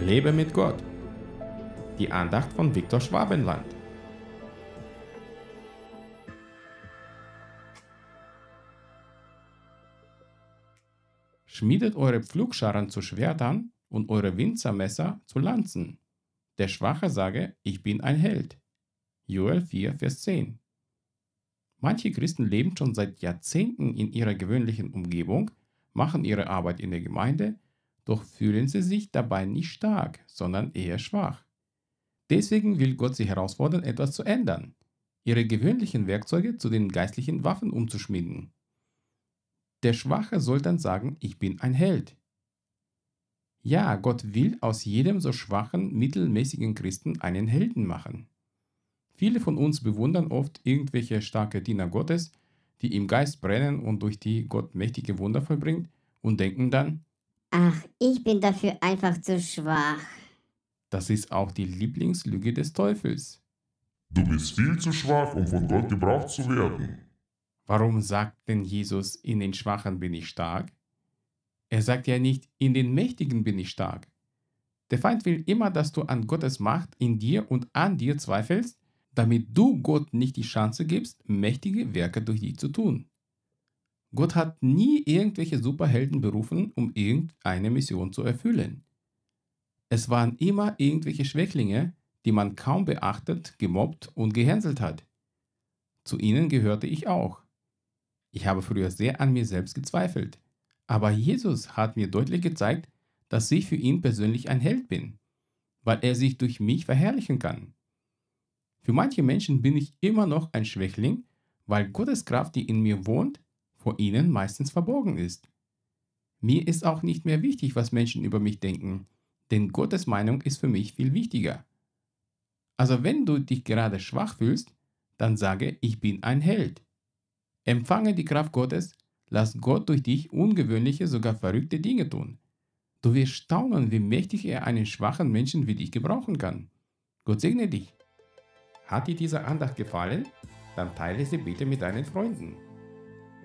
Lebe mit Gott. Die Andacht von Viktor Schwabenland. Schmiedet eure Pflugscharen zu Schwertern und eure Winzermesser zu Lanzen. Der Schwache sage, ich bin ein Held. Joel 4, Vers 10. Manche Christen leben schon seit Jahrzehnten in ihrer gewöhnlichen Umgebung, machen ihre Arbeit in der Gemeinde, doch fühlen sie sich dabei nicht stark, sondern eher schwach. Deswegen will Gott sie herausfordern, etwas zu ändern, ihre gewöhnlichen Werkzeuge zu den geistlichen Waffen umzuschmieden. Der Schwache soll dann sagen, ich bin ein Held. Ja, Gott will aus jedem so schwachen, mittelmäßigen Christen einen Helden machen. Viele von uns bewundern oft irgendwelche starke Diener Gottes, die im Geist brennen und durch die Gott mächtige Wunder vollbringt, und denken dann, Ach, ich bin dafür einfach zu schwach. das ist auch die Lieblingslüge des Teufels. Du bist viel zu schwach, um von Gott gebraucht zu werden. Warum sagt denn Jesus, in den Schwachen bin ich stark? Er sagt ja nicht, in den Mächtigen bin ich stark. Der Feind will immer, dass du an Gottes Macht in dir und an dir zweifelst, damit du Gott nicht die Chance gibst, mächtige Werke durch dich zu tun. Gott hat nie irgendwelche Superhelden berufen, um irgendeine Mission zu erfüllen. Es waren immer irgendwelche Schwächlinge, die man kaum beachtet, gemobbt und gehänselt hat. Zu ihnen gehörte ich auch. Ich habe früher sehr an mir selbst gezweifelt, aber Jesus hat mir deutlich gezeigt, dass ich für ihn persönlich ein Held bin, weil er sich durch mich verherrlichen kann. Für manche Menschen bin ich immer noch ein Schwächling, weil Gottes Kraft, die in mir wohnt, vor ihnen meistens verborgen ist. Mir ist auch nicht mehr wichtig, was Menschen über mich denken, denn Gottes Meinung ist für mich viel wichtiger. Also wenn du dich gerade schwach fühlst, dann sage, ich bin ein Held. Empfange die Kraft Gottes, lass Gott durch dich ungewöhnliche, sogar verrückte Dinge tun. Du wirst staunen, wie mächtig er einen schwachen Menschen wie dich gebrauchen kann. Gott segne dich. Hat dir diese Andacht gefallen? Dann teile sie bitte mit deinen Freunden.